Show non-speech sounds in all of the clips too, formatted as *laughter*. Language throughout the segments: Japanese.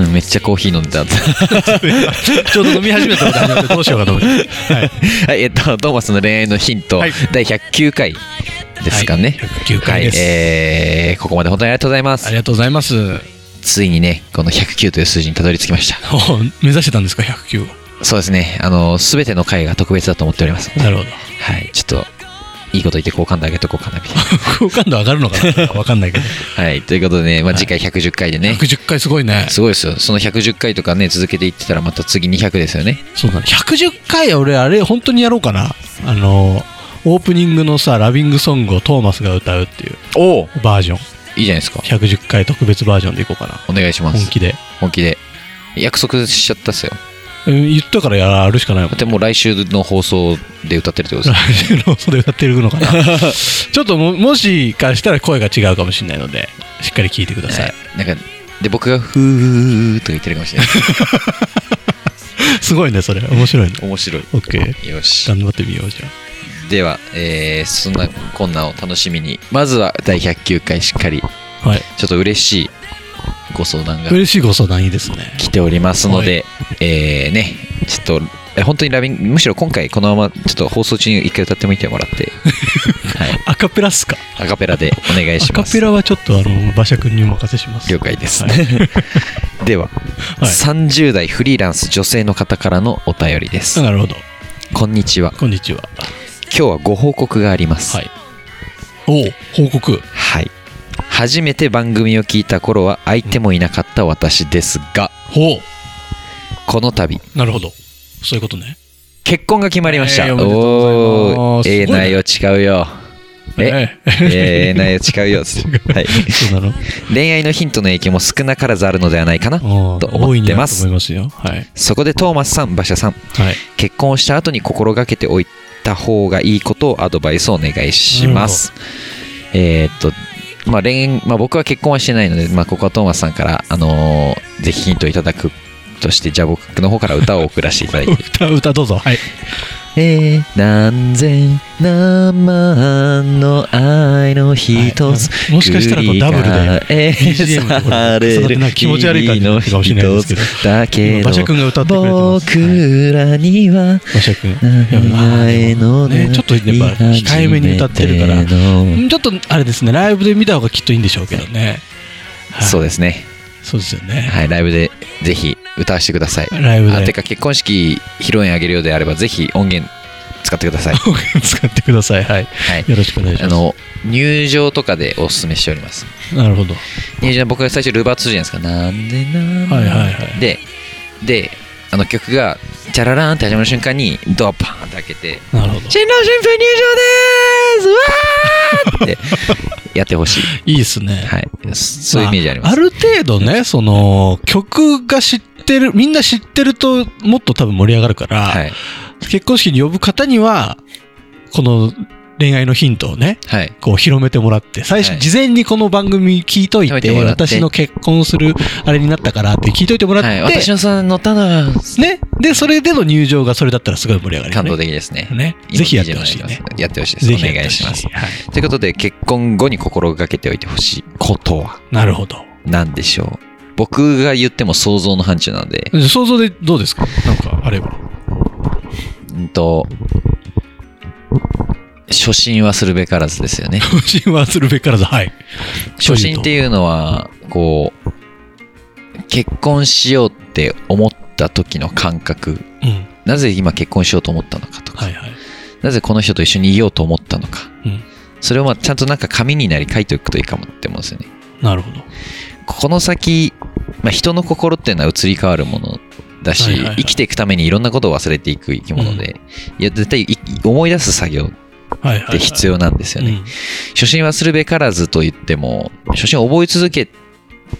*laughs* めっちゃコーヒー飲んでた。*laughs* ちょうど飲み始めたこと始まってどうしようかと思って。はい。はいえっとトーマスの恋愛のヒント、はい。第109回ですかね、はい109回です。はいえーここまで本当にありがとうございます。ありがとうございます。ついにねこの109という数字にたどり着きました。お目指してたんですか？109を。そうですね。あの全ての回が特別だと思っております。なるほど。はいちょっといいこと言って好感度上げとこうかなみたい *laughs* 好感度上がるのかな？わかんないけど。なはい。ということでね、まあ、次回110回でね、110回すごいね。すごいですよ。その110回とかね続けていってたらまた次200ですよね。そうだね。110回俺あれ本当にやろうかな。あのオープニングのさラビングソングをトーマスが歌うっていうおおバージョン。いいじゃないですか。110回特別バージョンでいこうかな。お願いします。本気で。本気で。約束しちゃったっすよ。うん言ったからやるしかないもんだってもう来週の放送で歌ってるってことです *laughs* 来週のそれ歌ってるのかな。*laughs* ちょっとももしかしたら声が違うかもしれないのでしっかり聞いてください、はい。なんかで僕がふーとか言ってるかもしれない。*laughs* すごいねそれ。面白いね。面白い。OK よし。頑張ってみようじゃでは、えーそんなこんなを楽しみに。まずは第109回しっかり。あはい。ちょっと嬉しいご相談が嬉しいご相談いいですね。来ておりますので、えーねちょっとえ本当にラビンむしろ今回このままちょっと放送中に一回歌ってみてもらって。*laughs* はい。アカペラっすか？アカペラでお願いアします。カペラはちょっとあの馬車君にお任せします。了解です、はい。*laughs* では、はい。30代フリーランス女性の方からのお便りです。なるほど。こんにちは。こんにちは。今日はご報告があります。はい。おう報告。はい初めて番組を聞いた頃は相手もいなかった私ですがほこの度うなるほど。そういうことね。結婚が決まりました、えーおめでとうございます。おーええすごいね。内容違うよ。ええええ内容違うよ。はい。そうなの？恋愛のヒントの影響も少なからずあるのではないかなおうと思ってまあると思いますよ。はい。そこでトーマスさん馬車さんはい。結婚をした後に心がけておいた方がいいことをアドバイスをお願いします。えーっと、まあ恋まあ、僕は結婚はしてないので、まあ、ここはトーマスさんから、あのーぜひヒントいただくとして、じゃあ僕の方から歌を送らせていただいて。*laughs* 歌歌どうぞはいえー、何千何万の愛の一つ、はい。もしかしたらこうダブルでで BGM でこれ重なってなんか気持ち悪い感じかもしれないですけど。だけど今馬車君が歌ってくれてます僕らには馬車君。前のねちょっとやっぱ控えめに歌ってるからちょっとあれですね。ライブで見た方がきっといいんでしょうけどね。はい。そうですね。そうですよね。はい、ライブでぜひ歌わせてください。ライブであてか結婚式披露宴あげるようであればぜひ音源使ってください。*laughs* 使ってくださいはいはい。よろしくお願いしますあの入場とかでおすすめしております。なるほど入場僕が最初ルバーツじゃないですか？なんでなんはいはいはいでであの曲がチャララーンって始まる瞬間にドアパーンって開けてなるほど新郎新婦入場でーすわーってやってほしい。*laughs* いいですねはい。そういうイメージあります。ある程度ねその曲が知ってるみんな知ってるともっと多分盛り上がるから、はい。結婚式に呼ぶ方にはこの恋愛のヒントをねはい。こう広めてもらって最初、はい事前にこの番組聞いといてて私の結婚するあれになったからって聞いといてもらって、はい。私のさん乗ったのはねでそれでの入場がそれだったらすごい盛り上がるよ感動ね的ですね。ね今ぜひやってほしいねやってほしいです。おぜひやってほし願いします。はいということで、結婚後に心がけておいてほしいことは？なるほど何でしょう？僕が言っても想像の範疇なので、想像でどうですか？なんかあれば。うんと、初心はするべからずですよね。神話するべからず。はい。初心っていうのは、こう、結婚しようって思った時の感覚、うん。なぜ今結婚しようと思ったのかとか、はいはい。なぜこの人と一緒にいようと思ったのか、うん。それをまあちゃんとなんか紙になり書いておくといいかもって思うんですよね。なるほどこの先、まあ、人の心っていうのは移り変わるものだし、はいはいはい生きていくためにいろんなことを忘れていく生き物で、いや絶対い思い出す作業はいはい、って必要なんですよね。うん初心はするべからずと言っても、初心を覚え続け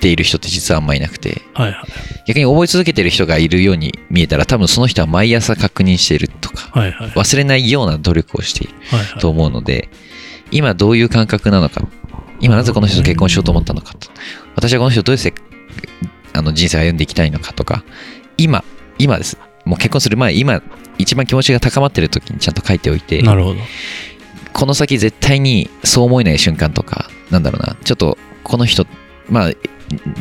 ている人って実はあんまいなくて、はいはい。逆に覚え続けてる人がいるように見えたら、多分その人は毎朝確認しているとか、はいはい。忘れないような努力をしているはいはいと思うので、今どういう感覚なのか、今なぜこの人と結婚しようと思ったのかと、私はこの人とどういうせあの人生を歩んでいきたいのかとか、今、今です。もう結婚する前、今、一番気持ちが高まってる時にちゃんと書いておいて、なるほど。この先絶対にそう思えない瞬間とか、なんだろうな、ちょっとこの人、まあ、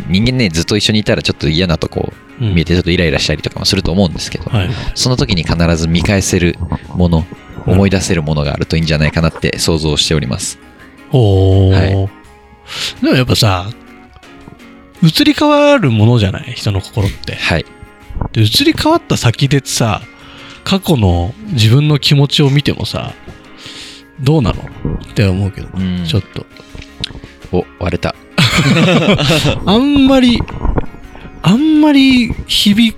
人間ね、ずっと一緒にいたらちょっと嫌なとこうん見えてちょっとイライラしたりとかもすると思うんですけど、はい。その時に必ず見返せるもの、思い出せるものがあるといいんじゃないかなって想像しております。おー。はいでもやっぱさ、移り変わるものじゃない？人の心って。はい。で、移り変わった先でさ、過去の自分の気持ちを見てもさ、どうなの？って思うけど、うんちょっと。お、割れた。*laughs* あんまり、あんまり響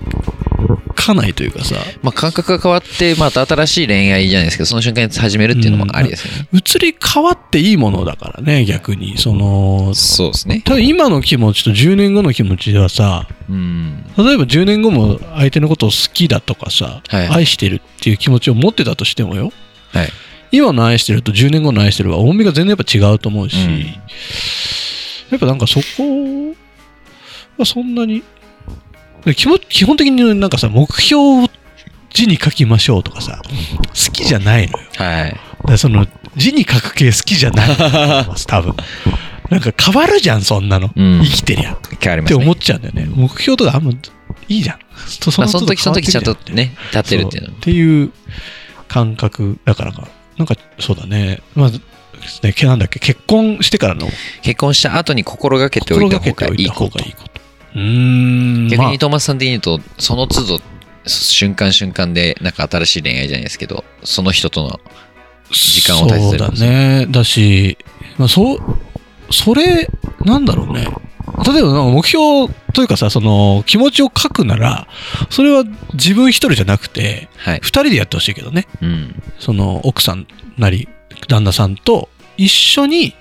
かないというかさ、まあ、感覚が変わって、また新しい恋愛じゃないですけど、その瞬間に始めるっていうのもありですよね。移り変わっていいものだからね、逆に。その、そうですね。ただ今の気持ちと10年後の気持ちではさ、うん。例えば10年後も相手のことを好きだとかさ、はい愛してるっていう気持ちを持ってたとしてもよ、はい。今の愛してると10年後の愛してるは重みが全然やっぱ違うと思うし、うんやっぱなんかそこはそんなに、基本基本的になんかさ、目標を字に書きましょうとかさ、好きじゃないのよ。はい。だその字に書く系好きじゃないと思います、*laughs* 多分。なんか変わるじゃん、そんなの。うん生きてりゃ。変わりますね。って思っちゃうんだよね。目標とかあんまいいじゃん。そまあ、その時その時ちゃんとね、立ってるっていうのっていう感覚だからか。なんか、そうだね。まず、ね、けなんだっけ、結婚してからの結婚した後に心がけておいた方がいいこと。うん。逆にトーマスさん的に言うと、その都度、瞬間瞬間で、なんか新しい恋愛じゃないですけど、その人との、時間を大切にそうだね。だし、まあ、そう、それ、なんだろうね。例えば目標というかさ、その気持ちを書くなら、それは自分一人じゃなくて、はい。二人でやってほしいけどね。うん。その奥さんなり旦那さんと一緒に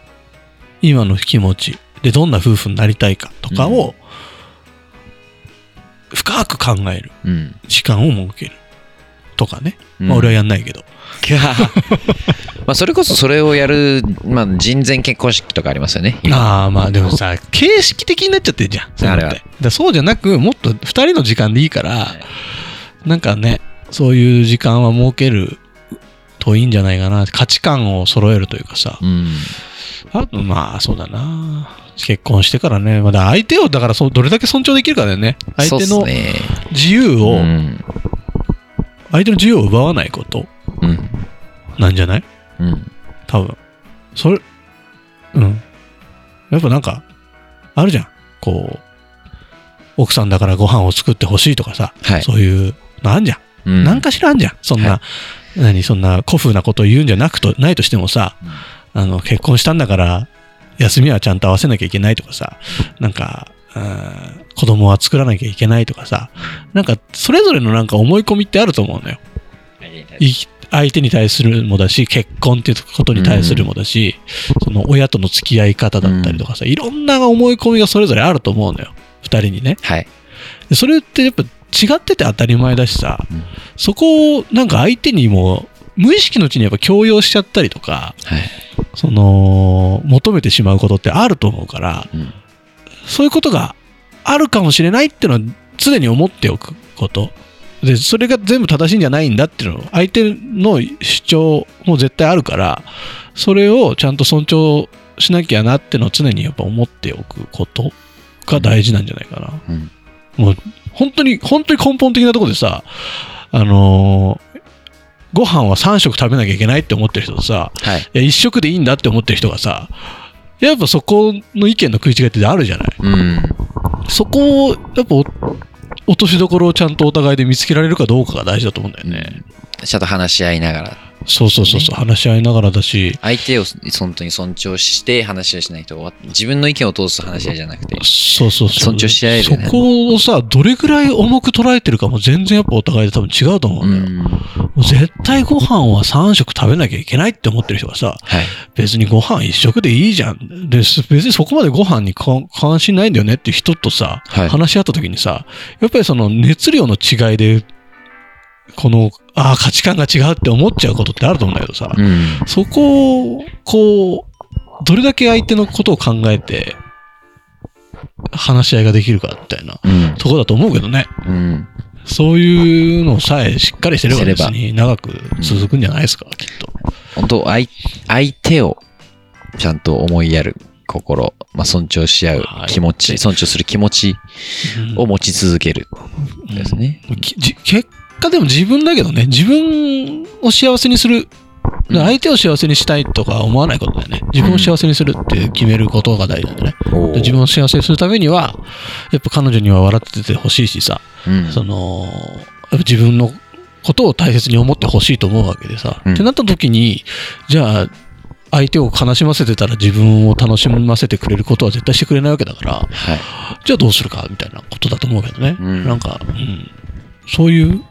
今の気持ちでどんな夫婦になりたいかとかを深く考えるうん。時間を設ける。とかね、うん。まあ俺はやんないけど。*laughs* まあ、それこそそれをやる、まあ、人前結婚式とかありますよね。今。ああまあでもさ形式的になっちゃってるじゃん。そあれだからそうじゃなくもっと二人の時間でいいからなんかねそういう時間は設けるといいんじゃないかな。価値観を揃えるというかさ。うん。あと、まあ、そうだな。結婚してからね、まだ相手を、だからそう、どれだけ尊重できるかだよね。相手の。自由を、うん。相手の自由を奪わないことうん。なんじゃない？うん。多分。それ、うん。やっぱなんか、あるじゃん。こう、奥さんだからご飯を作ってほしいとかさ、はいそういうのあんじゃん。うん。なんかしらあんじゃん。そんな、は何、そんな古風なことを言うんじゃなくと、ないとしてもさ、あの、結婚したんだから、休みはちゃんと合わせなきゃいけないとかさ、なんか、うん子供は作らなきゃいけないとかさ、なんか、それぞれのなんか思い込みってあると思うのよ。い相手に対するもだし、結婚っていうことに対するもだし、その親との付き合い方だったりとかさ、いろんな思い込みがそれぞれあると思うのよ。二人にね。はい。でそれってやっぱ違ってて当たり前だしさ、うんそこをなんか相手にも無意識のうちにやっぱ強要しちゃったりとか、はい。その、求めてしまうことってあると思うから、うんそういうことがあるかもしれないっていうのは常に思っておくこと。で、それが全部正しいんじゃないんだっていうのを、相手の主張も絶対あるから、それをちゃんと尊重しなきゃなっていうのを常にやっぱ思っておくことが大事なんじゃないかな。うんもう、本当に、本当に根本的なところでさ、あのーご飯は3食食べなきゃいけないって思ってる人とさ、はい。いや、1食でいいんだって思ってる人がさ、やっぱそこの意見の食い違いってあるじゃないうん。そこを、やっぱお、落としどころをちゃんとお互いで見つけられるかどうかが大事だと思うんだよね。ちゃんと話し合いながら。そうそうそうそう、話し合いながらだし、相手を本当に尊重して話し合いしないと、自分の意見を通す話し合いじゃなくて、そうそうそう。尊重し合えるよねそこをさ、どれぐらい重く捉えてるかも全然やっぱお互いで多分違うと思うだよ。う絶対ご飯は3食食べなきゃいけないって思ってる人がさ、はい。別にご飯1食でいいじゃん。で、す別にそこまでご飯にか関心ないんだよねっていう人とさ、はい話し合った時にさ、やっぱりその熱量の違いで、この、ああ、価値観が違うって思っちゃうことってあると思うんだけどさ、うん。そこを、こう、どれだけ相手のことを考えて、話し合いができるかみたいなうん。とこだと思うけどね。うん。そういうのさえしっかりしてれば別に長く続くんじゃないですか、きっと。本当相、相手をちゃんと思いやる心、まあ、尊重し合うはい気持ち、尊重する気持ちを持ち続けるですね。きじ結果でも自分だけどね、自分を幸せにする。うん相手を幸せにしたいとか思わないことだよね。自分を幸せにするって決めることが大事なんだね。おーで自分を幸せにするためには、やっぱ彼女には笑っててほしいしさ、うんその、自分のことを大切に思ってほしいと思うわけでさ。うんってなった時に、じゃあ、相手を悲しませてたら自分を楽しませてくれることは絶対してくれないわけだから、はい。じゃあどうするかみたいなことだと思うけどね。うんなんか、うん、そういう、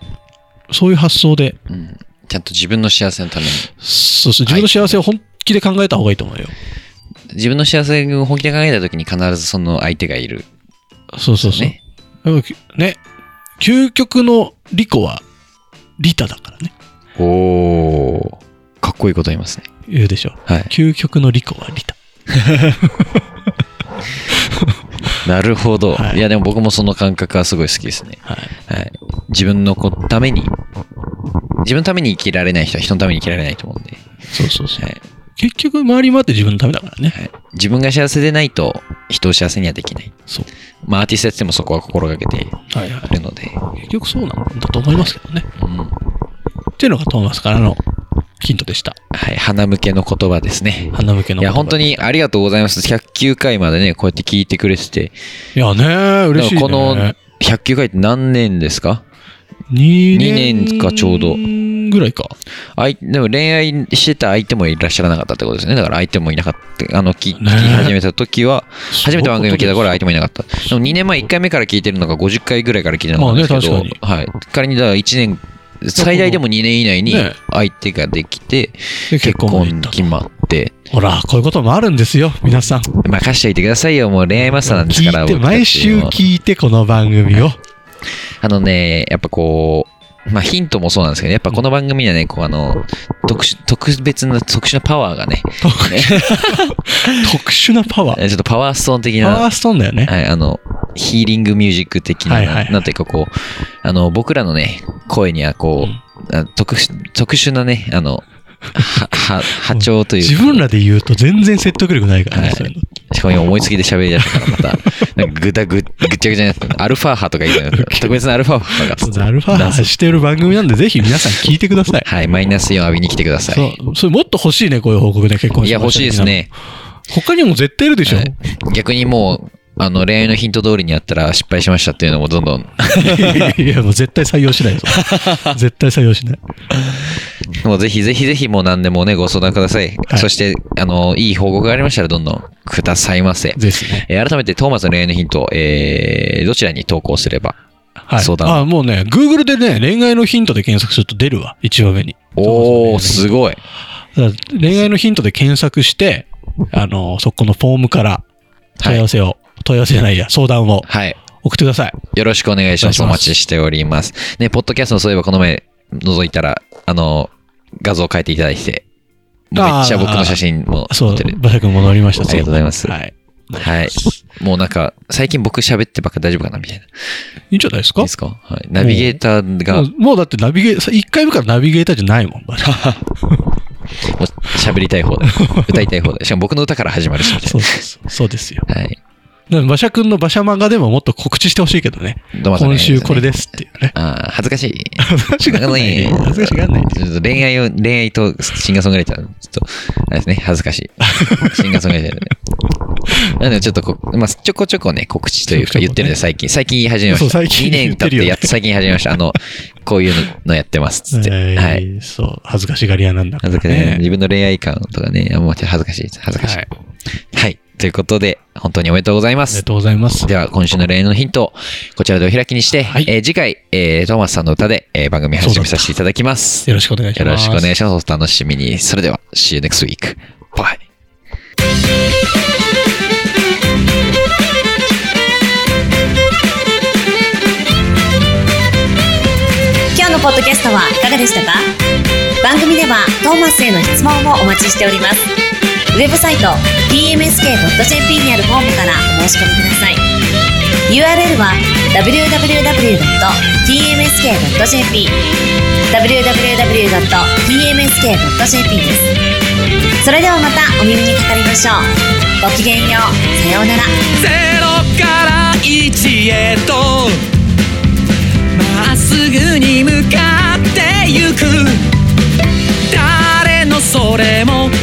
そういう発想で、うん。ちゃんと自分の幸せのために。そうそう、自分の幸せを本気で考えた方がいいと思うよ。自分の幸せを本気で考えた時に必ずその相手がいる。そうそうそう。ね。ね、究極のリコはリタだからね。おー。かっこいいこと言いますね。言うでしょ。はい。究極のリコはリタ。*laughs* *laughs* なるほど。はいい、や、でも僕もその感覚はすごい好きですね。はい。はい。自分のこために、自分のために生きられない人は人のために生きられないと思うんで。そうそうそう。はい。結局、回り回って自分のためだからね。はい、自分が幸せでないと人を幸せにはできない。そう。まあアーティストやっててもそこは心がけてはいはいい。るので。結局そうなんだと思いますけどね。うん。っていうのがトーマスからのヒントでした。はい。花向けの言葉ですね。花向けの言葉。いや、本当にありがとうございます。109回までね、こうやって聞いてくれてて。いやね、嬉しいね。この109回って何年ですか？2二年かちょうどぐらいか。あいでも恋愛してた相手もいらっしゃらなかったってことですね。だから相手もいなかった。あの、聞聞きね始めた時は、初めて番組を聞いた頃は相手も。もいなかった。でも2年前1回目から聞いてるのが50回ぐらいから聞いてるのなんですけど、まあねはい。仮にだから1年、最大でも2年以内にね相手ができて、で結結婚決まって、ほら、こういうこともあるんですよ、皆さん。任しといてくださいよ。もう恋愛マスターなんです聞から。毎週も聞いて、この番組を。あのね、やっぱこう、まあヒントもそうなんですけど、やっぱこの番組にはね、こうあの、特殊、特別な、特殊なパワーがね、特殊 *laughs* なパワー。*laughs* ちょっとパワーストーン的なパワー、ストーンだよね。はい、あの、ヒーリングミュージック的な、はいはいはいなんていうかこう、あの、僕らのね、声にはこう、あ特殊、特殊なね、あの、は、は、波長というか、自分らで言うと全然説得力ないからね、はい。しかも今思いつきで喋り出したからまた、*laughs* なんかぐだぐ、ぐっちゃぐちゃになって、アルファ波とか言うの *laughs* 特別なアルファ波がアルファ波してる番組なんで、ぜひ皆さん聞いてください。はい、マイナスイオン浴びに来てください。そう。それもっと欲しいね、こういう報告ね、結婚いや、欲しいです。ね。他にも絶対いるでしょ。はい逆にもう、あの、恋愛のヒント通りにやったら失敗しましたっていうのもどんどん、*laughs* いや、もう絶対採用しないぞ。*laughs* 絶対採用しない。もうぜひぜひぜひもう何でもね、ご相談ください。はいそして、あの、いい報告がありましたらどんどんくださいませ。ですね。えー改めてトーマスの恋愛のヒント、えー、どちらに投稿すればはい。相談あ、もうね、Google でね、恋愛のヒントで検索すると出るわ。一番上に。おー、すごい。だから恋愛のヒントで検索して、あの、そこのフォームから問い合わせを、問い合わせじゃないや、相談をはい。送ってください。よろしくお願いします。お待ちしております。ね、ポッドキャストのそういえばこの前覗いたら、あの、画像を変えていただいて、めっちゃ僕の写真もそう載ってる。、馬車君戻りました。ありがとうございますはい。はい。もうなんか、最近僕喋ってばっか大丈夫かなみたいな。いいいんじゃないですか？いですか？はい。ナビゲーターが、ももうだってナビゲー、1回目からナビゲーターじゃないもん、馬車 *laughs* う喋りたい方で、歌いたい方で。しかも僕の歌から始まるし、みたいそうそうそう。そうですよ。な。はい。馬車君の馬車漫画でももっと告知してほしいけどね。どうも今週これですっていうね。ああ、恥ずかしい。恥ずかしがらない。恥ずかしがらない。ちょっと恋愛を、恋愛とシンガーソングライター、ちょっと、あれですね、恥ずかしい。*laughs* シンガーソングライターでね。なのでちょっとこ、まあ、ちょこちょこね、告知というか言ってるんで、最近。最近始めました。そう最近2年経って、やっと最近始めました。あの、こういうのやってます、つって。えーはい。そう、恥ずかしがり屋なんだから、恥ずかしい。ね。自分の恋愛観とかね、あもう恥ずかしいです。恥ずかしい。はい。はい。ということで、本当におめでとうございます。ありがとうございます。では、今週の恋愛のヒントをこちらでお開きにして、はいえー次回、えートーマスさんの歌で、えー番組始めさせていただきます。よろしくお願いしよます。ろしくお願いします。お楽しみに。それでは、See you next week. Bye. 今日のポッドキャストはいかがでしたか？番組ではトーマスへの質問もお待ちしておりますウェブサイト tmsk.jp にあるフォームからお申し込みください。URL は www.tmsk.jp www.tmsk.jp です。それではまたお耳にかかりましょう。ごきげんよう。さようなら。ゼロから一へと。まっすぐに向かってゆく。誰のそれも